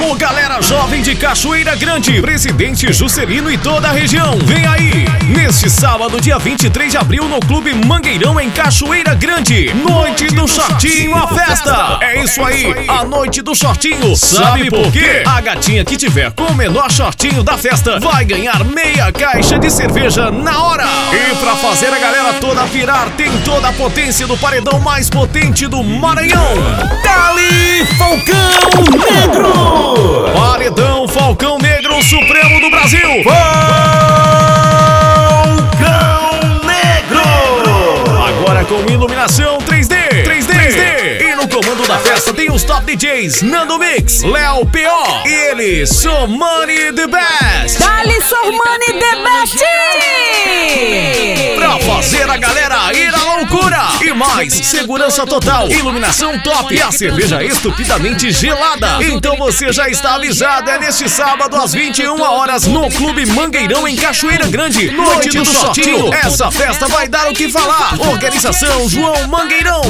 Alô, galera jovem de Cachoeira Grande, Presidente Juscelino e toda a região. Vem aí, neste sábado, dia 23 de abril, no Clube Mangueirão, em Cachoeira Grande. Noite do Shortinho, a festa. É isso aí, a noite do Shortinho. Sabe por quê? A gatinha que tiver com o menor shortinho da festa vai ganhar meia caixa de cerveja na hora. E pra fazer a galera toda virar, tem toda a potência do paredão mais potente do Maranhão. Dali Falcão Brasil! Falcão Negro! Agora com iluminação 3D! 3D! 3D! E no comando da festa tem os top DJs Nando Mix, Léo P.O. e ele, Somani The Best! Dali Sormani The Best! Pra fazer a galera mais, segurança total, iluminação top e a cerveja estupidamente gelada. Então você já está avisado, é neste sábado às 21 horas no Clube Mangueirão em Cachoeira Grande. Noite do Shortinho. Essa festa vai dar o que falar. Organização João Mangueirão.